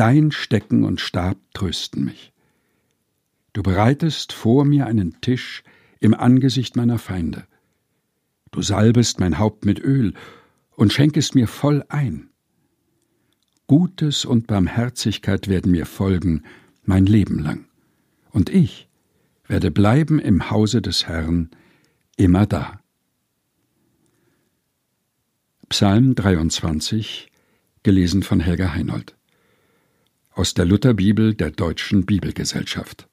Dein Stecken und Stab trösten mich. Du bereitest vor mir einen Tisch im Angesicht meiner Feinde. Du salbest mein Haupt mit Öl und schenkest mir voll ein. Gutes und Barmherzigkeit werden mir folgen mein Leben lang, und ich werde bleiben im Hause des Herrn immer da. Psalm 23, gelesen von Helga Heinold aus der Lutherbibel der Deutschen Bibelgesellschaft.